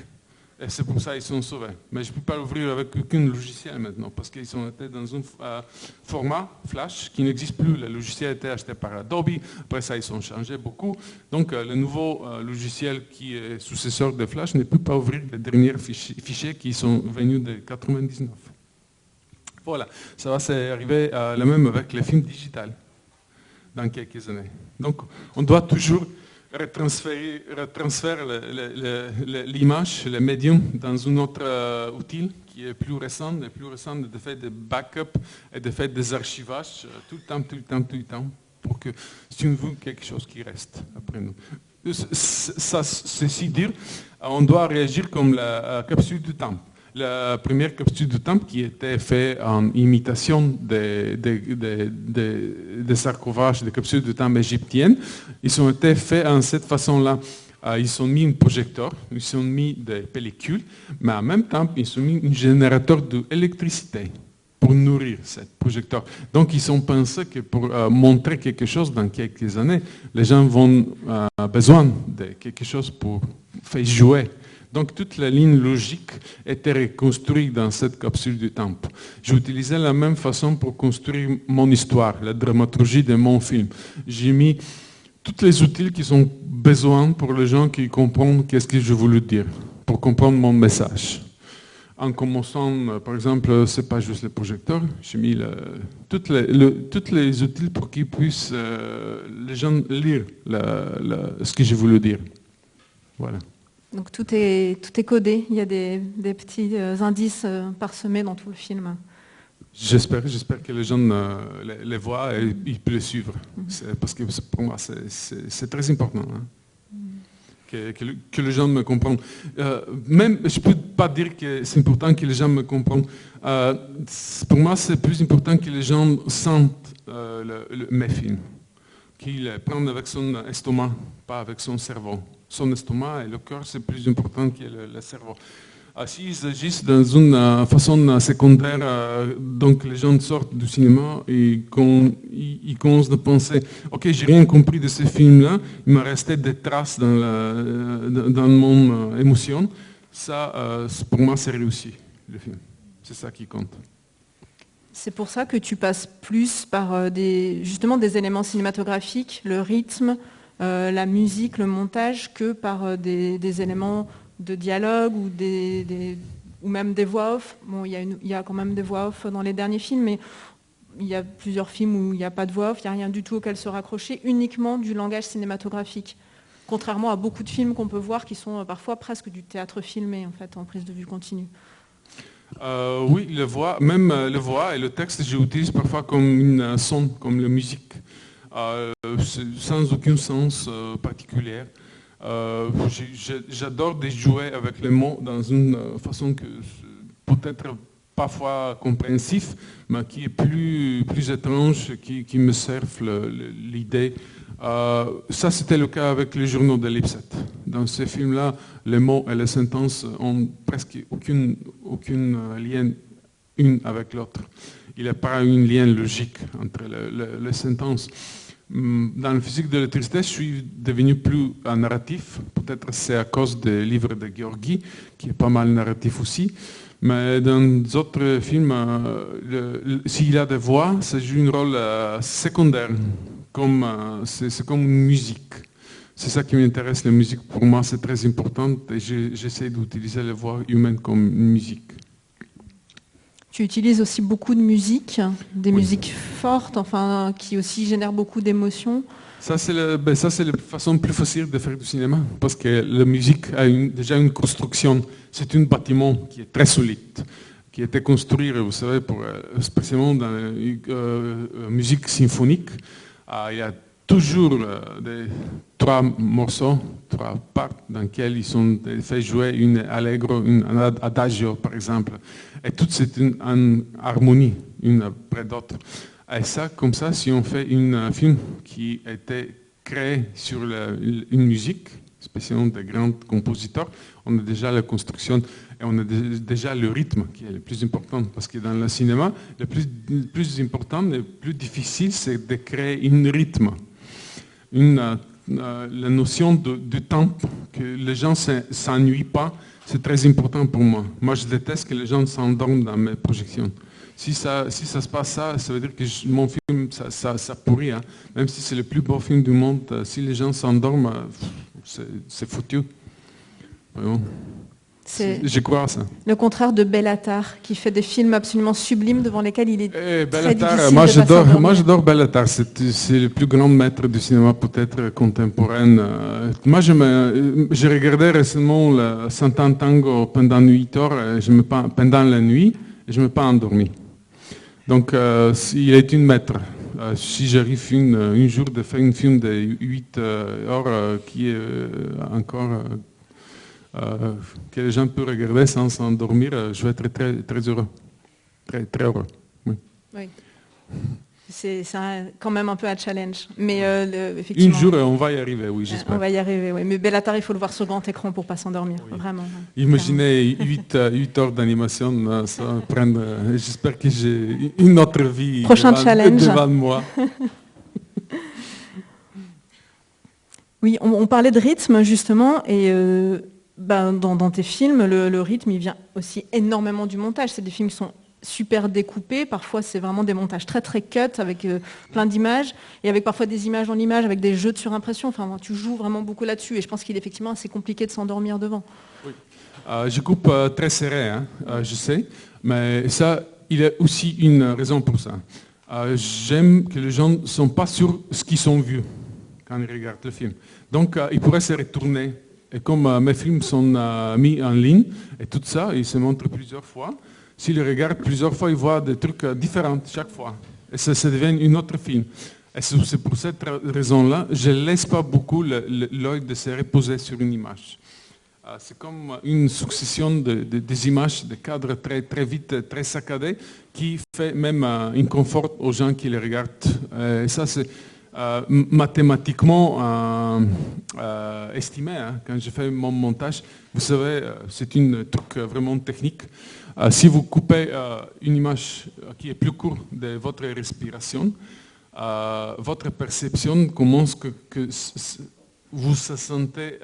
Speaker 2: et c'est pour ça qu'ils sont sauvés. Mais je ne peux pas l'ouvrir avec aucun logiciel maintenant, parce qu'ils sont dans un euh, format Flash qui n'existe plus. Le logiciel a été acheté par Adobe, après ça ils ont changé beaucoup. Donc euh, le nouveau euh, logiciel qui est successeur de Flash ne peut pas ouvrir les derniers fichiers, qui sont venus de 99. Voilà, ça va s'arriver le même avec les films digitales. dans quelques années. Donc, on doit toujours retransférer, l'image, le médium, dans un autre euh, outil qui est plus récent, et plus récent de fait des backups et de fait des archivages euh, tout le temps, tout le temps, tout le temps, pour que si nous voulons quelque chose qui reste après nous. Ça, ceci dire, on doit réagir comme la capsule du temps la première capsule de temple qui était faite en imitation des, des, sarcophages, des capsules de temple égyptiennes. Ils ont été faits en cette façon-là. Euh, ils ont mis un projecteur, ils ont mis des pellicules, mais en même temps, ils ont mis un générateur d'électricité pour nourrir ce projecteur. Donc, ils ont pensé que pour euh, montrer quelque chose dans quelques années, les gens vont avoir euh, besoin de quelque chose pour faire jouer donc toute la ligne logique était reconstruite dans cette capsule du temps. J'ai utilisé la même façon pour construire mon histoire, la dramaturgie de mon film. J'ai mis tous les outils qui sont besoin pour les gens qui comprennent qu'est-ce que je voulais dire, pour comprendre mon message. En commençant, par exemple, c'est pas juste le projecteur, j'ai mis toutes les, les outils pour qu'ils puissent, euh, les gens lire ce que je voulais dire. Voilà.
Speaker 1: Donc tout est, tout est codé, il y a des, petits euh, indices euh, parsemés dans tout le film.
Speaker 2: J'espère, j'espère que les gens euh, les, voient et ils peuvent les suivre. Mhm. Parce que pour moi, c'est très important. Hein. Que, que, les gens me comprennent. même, je ne peux pas dire que c'est important que les gens me comprennent. pour moi, c'est plus important que les gens sentent mes films. Qu'ils les prennent avec son estomac, pas avec son cerveau son estomac et le cœur, c'est plus important que le, cerveau. S'ils agissent dans une euh, façon secondaire, euh, donc les gens sortent du cinéma et ils, commencent à penser, ok, j'ai rien compris de ce film-là, il m'a resté des traces dans, dans mon euh, émotion. Ça, pour moi, c'est réussi, le film. C'est ça qui compte.
Speaker 1: C'est pour ça que tu passes plus par des, justement des éléments cinématographiques, le rythme, euh, la musique, le montage, que par euh, des, éléments de dialogue ou, ou même des voix off. Bon, il y, a quand même des voix off dans les derniers films, mais il y a plusieurs films où il n'y a pas de voix off, il n'y a rien du tout auquel se raccrocher, uniquement du langage cinématographique. Contrairement à beaucoup de films qu'on peut voir qui sont euh, parfois presque du théâtre filmé, en fait, en prise de vue continue.
Speaker 2: oui, voix, même le voix et le texte, j'utilise parfois comme une son, comme la musique. Euh, sans aucun sens euh, particulier. Euh, j'adore jouer avec les mots dans une façon peut-être parfois compréhensif, mais qui est plus, plus étrange, qui, qui me serve l'idée. ça, c'était le cas avec les journaux de Lipset. Dans ces films-là, les mots et les sentences ont presque aucun aucune lien une avec l'autre. Il n'y a pas un lien logique entre les sentences. Hmm, dans le physique de l'électricité, je suis devenu plus narratif. Peut-être c'est à cause des livres de Georgi, qui est pas mal narratif aussi. Mais dans d'autres films, euh, s'il a des voix, ça joue un rôle euh, secondaire. Comme, euh, c'est, comme une musique. C'est ça qui m'intéresse, la musique. Pour moi, c'est très important et j'essaie d'utiliser les voix humaines comme musique.
Speaker 1: Tu utilises aussi beaucoup de musique, des musiques fortes, enfin, qui aussi génèrent beaucoup d'émotions.
Speaker 2: Ça, c'est ben, la façon plus facile de faire du cinéma, parce que la musique a déjà une construction. C'est un bâtiment qui est très solide, qui a été construit, vous savez, pour, euh, spécialement dans la euh, euh, musique symphonique. Ah, il y a toujours des, trois morceaux, trois parts dans lesquelles ils ont fait jouer une allegro, un adagio, par exemple. Et tout c'est une, harmonie, une après l'autre. Et ça, comme ça, si on fait un film qui été créé sur une musique, spécialement des grands compositeurs, on a déjà la construction et on a déjà le rythme qui est le plus important. Parce que dans le cinéma, le plus, important, le plus difficile, c'est de créer un rythme. Une, euh, la notion de, temps, que les gens ne s'ennuient pas, c'est très important pour moi. Moi, je déteste que les gens s'endorment dans mes projections. Si ça, si ça se passe ça, ça veut dire que mon film, ça, ça, pourrit. Hein. Même si c'est le plus beau film du monde, euh, si les gens s'endorment, euh, c'est foutu. Je crois ça.
Speaker 1: Le contraire de Bellatar, qui fait des films absolument sublimes devant lesquels il est eh, très difficile
Speaker 2: moi j'adore, moi j'adore Bellatar. C'est le plus grand maître du cinéma peut-être contemporain. Euh, moi je me, j'ai regardé récemment le Santan Tango pendant 8 heures, je me pendant la nuit, et je ne me pas endormi. Donc euh, il est une maître. Euh, si j'arrive une, un jour de faire un film de 8 heures qui est encore euh, que les gens peuvent regarder sans s'endormir, euh, je vais être très, très heureux. Très, très heureux. Oui.
Speaker 1: C'est quand même un peu un challenge. Mais euh, effectivement,
Speaker 2: Une jour, on va y arriver, oui, j'espère.
Speaker 1: On va y arriver, oui. Mais Bellatar, il faut le voir sur grand écran pour pas s'endormir, vraiment.
Speaker 2: Imaginez 8, 8, heures d'animation, ça prendre. J'espère que j'ai une autre vie
Speaker 1: Prochain
Speaker 2: devant,
Speaker 1: challenge.
Speaker 2: devant moi.
Speaker 1: oui, on, parlait de rythme, justement, et ben, dans, tes films, le, rythme, il vient aussi énormément du montage. C'est des films qui sont super découpés. Parfois, c'est vraiment des montages très, très cut avec euh, plein d'images et avec parfois des images dans l'image, avec des jeux de surimpression. Enfin, tu joues vraiment beaucoup là-dessus et je pense qu'il est effectivement assez compliqué de s'endormir devant.
Speaker 2: Oui. Euh, je coupe euh, très serré, hein, je sais, mais ça, il y a aussi une raison pour ça. J'aime que les gens ne sont pas sur ce qu'ils sont vus quand ils regardent le film. Donc, ils pourraient se retourner et comme euh, mes films sont euh, mis en ligne, et tout ça, ils se montrent plusieurs fois, s'ils regardent plusieurs fois, ils voient des trucs euh, différents chaque fois. Et ça, ça devient une autre film. Et c'est pour cette raison-là, je ne laisse pas beaucoup l'œil de se reposer sur une image. C'est comme une succession de, des images, de cadres très, très vite, très saccadés, qui fait même un inconfort aux gens qui les regardent. Et ça, c'est euh, mathématiquement euh, euh, estimé, hein, quand je fais mon montage. Vous savez, c'est un truc vraiment technique. si vous coupez une image qui est plus courte de votre respiration, votre perception commence que, vous vous sentez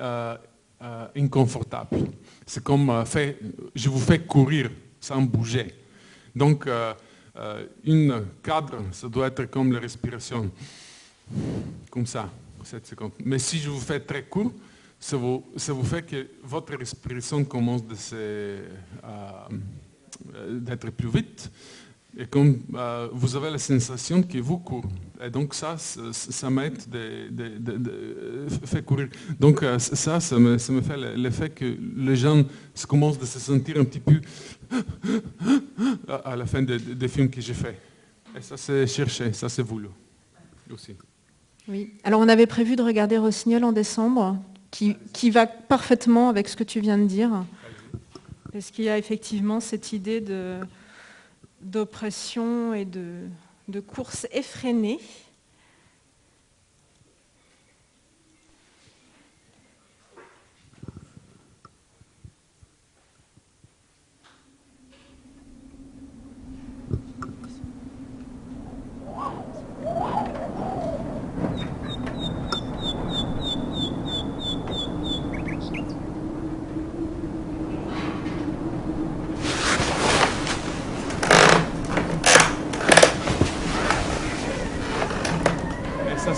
Speaker 2: inconfortable. C'est comme fait, je vous fais courir sans bouger. Donc, une cadre, ça doit être comme la respiration comme ça, 7 secondes. Mais si je vous fais très court, ça vous, ça vous fait que votre respiration commence euh, d'être plus vite. Et comme euh, vous avez la sensation que vous courez. Et donc ça, ça, m'aide de, de, faire courir. Donc euh, ça, ça me, ça me fait l'effet que les gens commencent à se sentir un petit peu à la fin des films que j'ai fait. Et ça, c'est cherché, ça, c'est voulu aussi.
Speaker 1: Oui. Alors on avait prévu de regarder Rossignol en décembre, qui, va parfaitement avec ce que tu viens de dire. Parce qu'il y a effectivement cette idée d'oppression et de, de course effrénée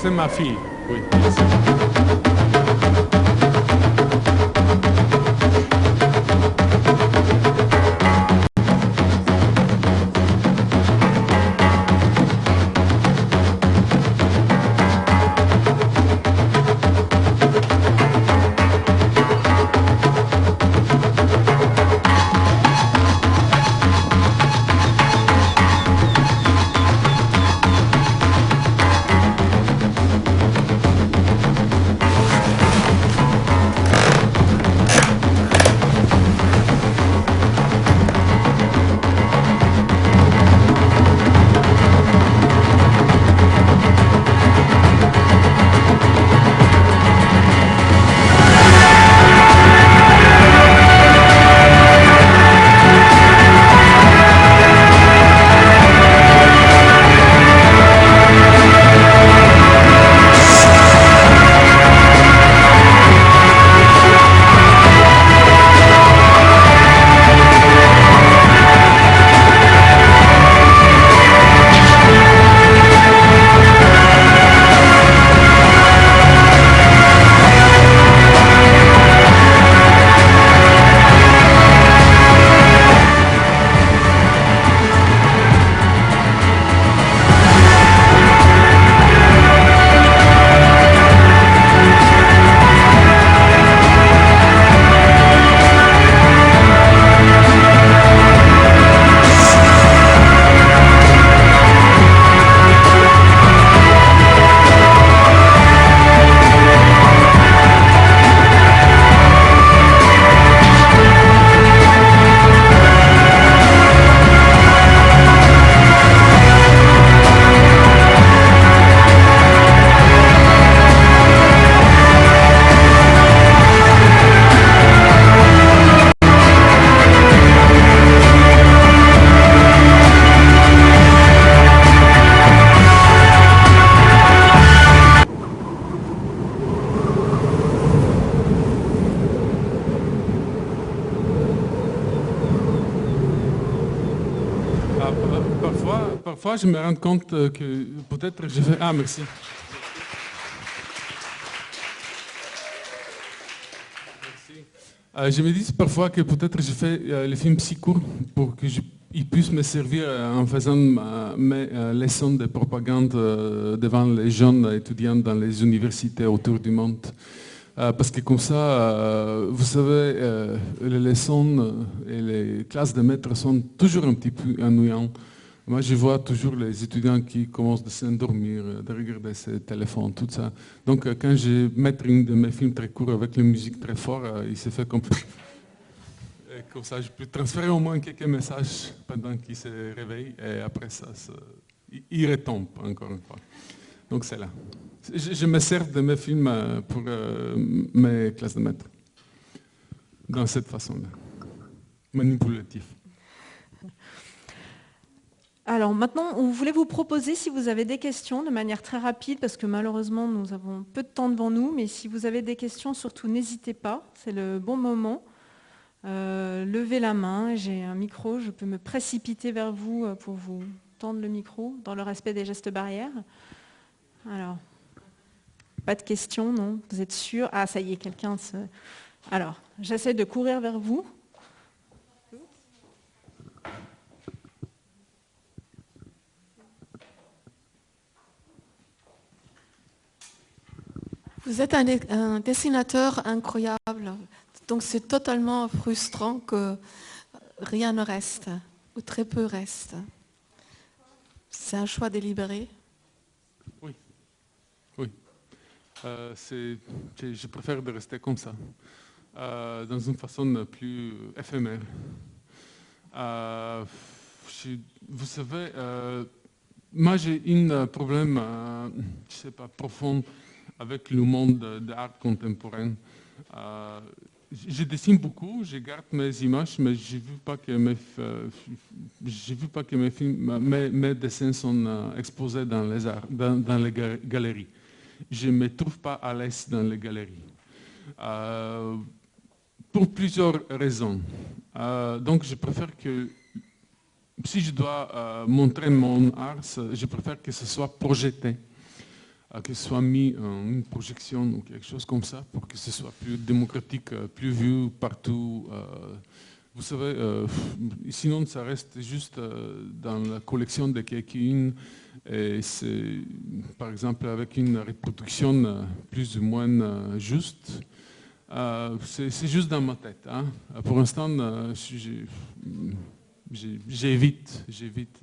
Speaker 2: c'est ma fille. Oui. Je me rends compte que peut-être je fais... Ah, merci. je me dis parfois que peut-être je fais les films si courts pour que je ils puissent me servir euh, en faisant mes euh, leçons de propagande euh, devant les jeunes étudiants dans les universités autour du monde. Parce que comme ça, vous savez, les leçons et les classes de maîtres sont toujours un petit peu ennuyants. Moi, je vois toujours les étudiants qui commencent à s'endormir, de regarder ses téléphones, tout ça. Donc, quand je mets un de mes films très courts avec la musique très fort, il se fait comme comme ça, je peux transférer au moins quelques messages pendant qu'il se réveille et après ça, il retombe encore une fois. Donc c'est là. Je, me sers de mes films euh, pour euh, mes classes de maître. Dans cette façon-là. Manipulatif.
Speaker 1: Alors maintenant, on voulait vous proposer, si vous avez des questions, de manière très rapide, parce que malheureusement, nous avons peu de temps devant nous, mais si vous avez des questions, surtout n'hésitez pas, c'est le bon moment. Euh, levez la main, j'ai un micro, je peux me précipiter vers vous euh, pour vous tendre le micro dans le respect des gestes barrières. Alors, pas de questions, non? Vous êtes sûr? Ah, ça y est, quelqu'un se... Alors, j'essaie de courir vers vous.
Speaker 4: Vous êtes un dessinateur incroyable. Donc c'est totalement frustrant que rien ne reste, ou très peu reste. C'est un choix délibéré
Speaker 2: Oui. Oui. Euh, je préfère de rester comme ça, euh, dans une façon plus éphémère. Euh, vous savez, moi j'ai un problème, je sais pas, profond avec le monde de l'art contemporain je dessine beaucoup, je garde mes images, mais je ne veux pas que mes, euh, dessins sont euh, exposés dans les, galeries. Je ne me trouve pas à l'aise dans les galeries. Euh, pour plusieurs raisons. donc je préfère que, si je dois montrer mon art, je préfère que ce soit projeté que ce soit mis en une projection ou quelque chose comme ça pour que ce soit plus démocratique, euh, plus vu partout. Euh. Vous savez, euh, sinon ça reste juste dans la collection de quelqu'un et c'est par exemple avec une reproduction plus ou moins juste. c'est juste dans ma tête. Hein. Pour l'instant, j'évite,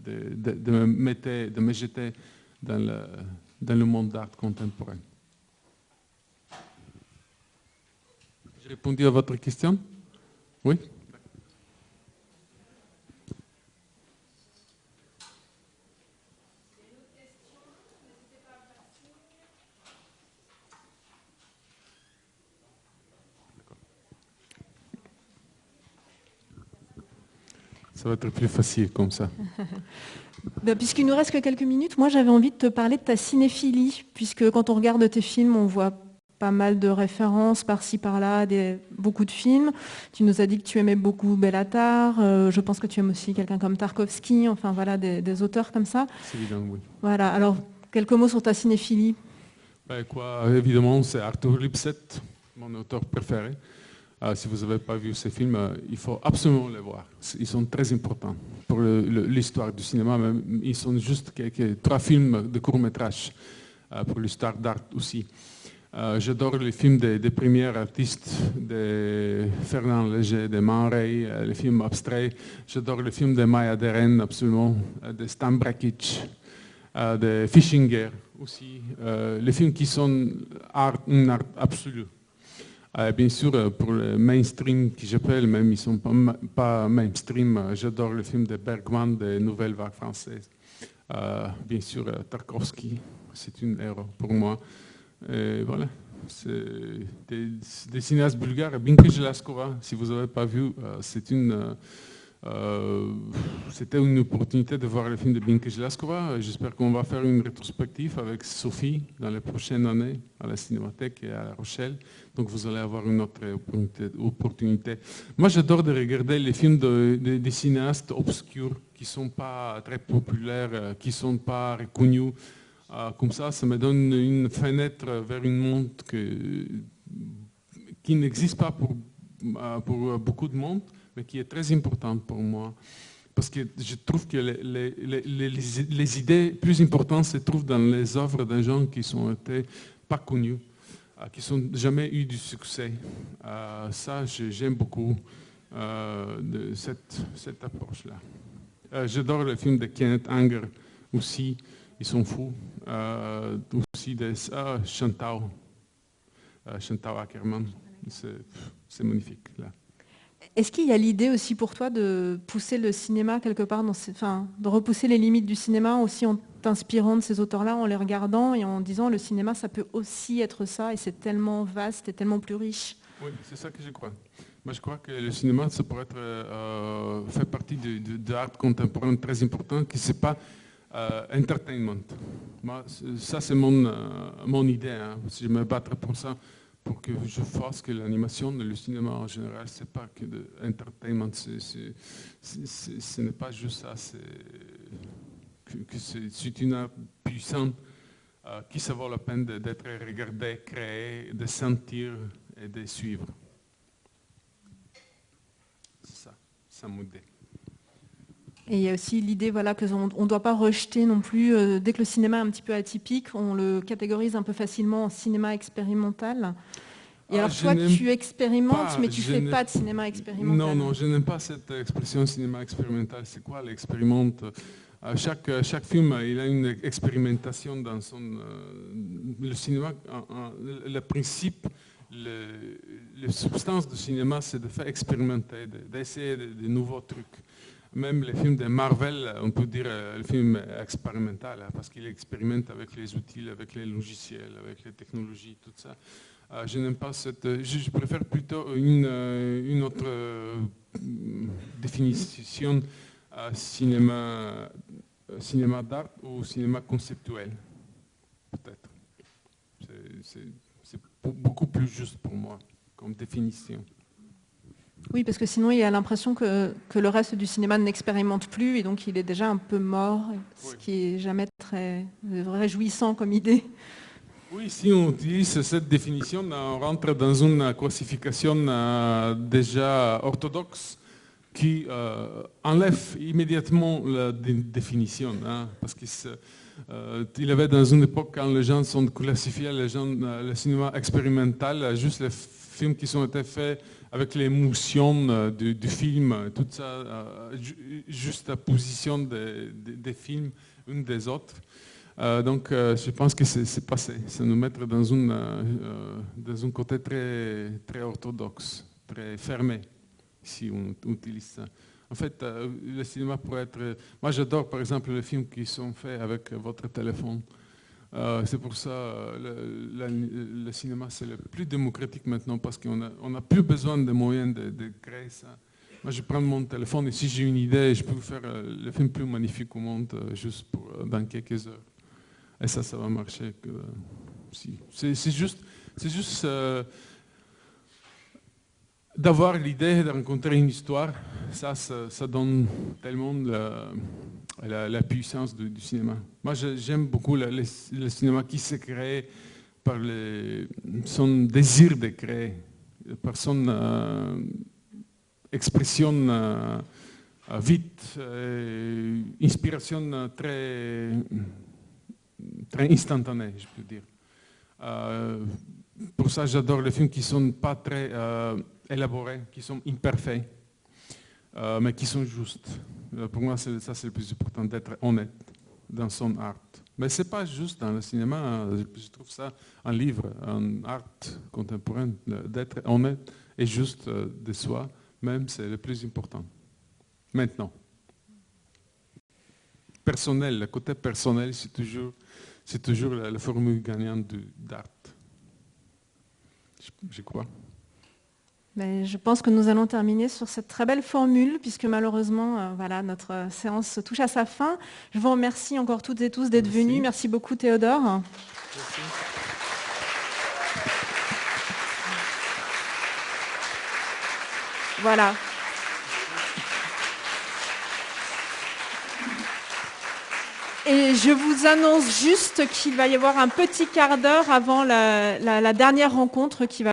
Speaker 2: de, me de me jeter dans le dans le monde d'art contemporain. J'ai répondu à votre question? Oui? Ça va être plus facile comme ça.
Speaker 1: Bah, puisqu'il nous reste que quelques minutes, moi j'avais envie de te parler de ta cinéphilie, puisque quand on regarde tes films, on voit pas mal de références par-ci par-là, beaucoup de films. Tu nous as dit que tu aimais beaucoup Bellatar, euh, je pense que tu aimes aussi quelqu'un comme Tarkovsky, enfin voilà, des, auteurs comme ça.
Speaker 2: C'est évident, oui.
Speaker 1: Voilà, alors quelques mots sur ta cinéphilie.
Speaker 2: Ben, quoi, évidemment, c'est Arthur Lipset, mon auteur préféré. Ah, si vous n'avez pas vu ces films, euh, il faut absolument les voir. Ils sont très importants pour l'histoire du cinéma. Ils sont juste quelques, trois films de court métrage euh, pour l'histoire d'art aussi. Euh, j'adore les films des, premiers artistes, de Fernand Léger, de Man les films abstraits. J'adore les films de Maya Deren, absolument, de Stan Brakic, de Fischinger aussi. les films qui sont art, un art absolu. Euh, bien sûr, euh, pour le mainstream qui j'appelle, même ils ne sont pas, mainstream, euh, j'adore le film de Bergman, de Nouvelle Vague française. bien sûr, Tarkovsky, c'est une erreur pour moi. Et voilà, c'est des, cinéastes bulgares. Binke Jelaskova, si vous n'avez pas vu, c'est une euh, c'était une opportunité de voir le film de Binke Jelaskova. J'espère qu'on va faire une rétrospective avec Sophie dans les prochaines années à la Cinémathèque et à La Rochelle. Donc vous allez avoir une autre opportunité. Moi, j'adore de regarder les films des cinéastes obscurs qui ne sont pas très populaires, euh, qui ne sont pas reconnus. Euh, comme ça, ça me donne une fenêtre vers une monde qui n'existe pas pour, pour beaucoup de monde mais qui est très importante pour moi. Parce que je trouve que les, idées plus importantes se trouvent dans les œuvres des gens qui sont été pas connus, euh, qui n'ont jamais eu du succès. Euh, ça, j'aime beaucoup euh, cette, approche-là. J'adore le film de Kenneth Anger aussi, ils sont fous. aussi de ah, Chantal, Chantal Ackerman, c'est magnifique.
Speaker 1: Est-ce qu'il y a l'idée aussi pour toi de pousser le cinéma quelque part, dans enfin, de repousser les limites du cinéma aussi en t'inspirant de ces auteurs-là, en les regardant et en disant le cinéma, ça peut aussi être ça et c'est tellement vaste et tellement plus riche?
Speaker 2: Oui, c'est ça que je crois. Moi, je crois que le cinéma, ça pourrait être, euh, fait partie de, l'art contemporain très important, qui n'est pas euh, entertainment. Moi, ça, c'est mon, euh, mon idée. Hein. Si je me battrais pour ça, pour que je fasse que l'animation, le cinéma en général, c'est pas que de entertainment, ce n'est pas juste ça, c'est une art puissante euh, qui ça vaut la peine d'être regardé, créé, de sentir et de suivre. C'est ça, ça m'aide.
Speaker 1: Et il y a aussi l'idée voilà, qu'on ne doit pas rejeter non plus, euh, dès que le cinéma est un petit peu atypique, on le catégorise un peu facilement en cinéma expérimental. Et alors ah, toi, tu expérimentes, mais tu ne fais pas de cinéma expérimental.
Speaker 2: Non, non, je n'aime pas cette expression cinéma expérimental. C'est quoi l'expérimente? Euh, chaque, chaque film, il a une expérimentation dans son... Euh, le cinéma, le principe, le, substance du cinéma, c'est de faire expérimenter, d'essayer de nouveaux trucs même les films de Marvel, on peut dire euh, le film expérimental, hein, parce qu'il expérimente avec les outils, avec les logiciels, avec les technologies, tout ça. Euh, je n'aime pas cette... Je, préfère plutôt une, euh, une autre définition cinéma, cinéma d'art ou cinéma conceptuel, peut-être. C'est beaucoup plus juste pour moi comme définition.
Speaker 1: Oui, parce que sinon il y a l'impression que, le reste du cinéma n'expérimente plus et donc il est déjà un peu mort, ce qui est jamais très réjouissant comme idée.
Speaker 2: Oui, si on utilise cette définition, on rentre dans une classification euh, déjà orthodoxe qui euh, enlève immédiatement la définition. Hein, parce qu'il euh, y avait dans une époque quand les gens sont classifiés, les gens, le cinéma expérimental, juste les films qui sont été faits avec l'émotion euh, du, film, tout ça, euh, juste la position des, films, une des autres. Euh, donc je pense que c'est passé. Ça nous met dans, dans un côté très, très orthodoxe, très fermé, si on utilise ça. En fait, le cinéma pourrait être... Moi j'adore par exemple les films qui sont faits avec votre téléphone. Euh, c'est pour ça euh, le, cinéma c'est le plus démocratique maintenant parce qu'on n'a on a plus besoin de moyens de, créer ça. Moi je prends mon téléphone et si j'ai une idée, je peux faire euh, le film plus magnifique au monde juste pour, dans quelques heures. Et ça, ça va marcher. c'est juste, juste d'avoir l'idée de rencontrer une histoire. Ça, ça, donne tellement la, puissance du, cinéma. Moi, j'aime beaucoup le, cinéma qui s'est créé par son désir de créer, par son euh, expression euh, vite, euh, inspiration très, très instantanée, je peux dire. pour ça, j'adore les films qui ne sont pas très élaborés, qui sont imparfaits. Mais qui sont justes. Euh, pour moi, ça c'est le plus important, d'être honnête dans son art. Mais ce n'est pas juste dans le cinéma, hein. je trouve ça en livre, en art contemporain, d'être honnête et juste euh, de soi, même c'est le plus important. Maintenant. Personnel, le côté personnel, c'est toujours, la, formule gagnante d'art. Je, crois.
Speaker 1: Mais je pense que nous allons terminer sur cette très belle formule, puisque malheureusement, euh, voilà, notre séance touche à sa fin. Je vous remercie encore toutes et tous d'être venus. Merci beaucoup Théodore. Voilà. Et je vous annonce juste qu'il va y avoir un petit quart d'heure avant la, la dernière rencontre qui va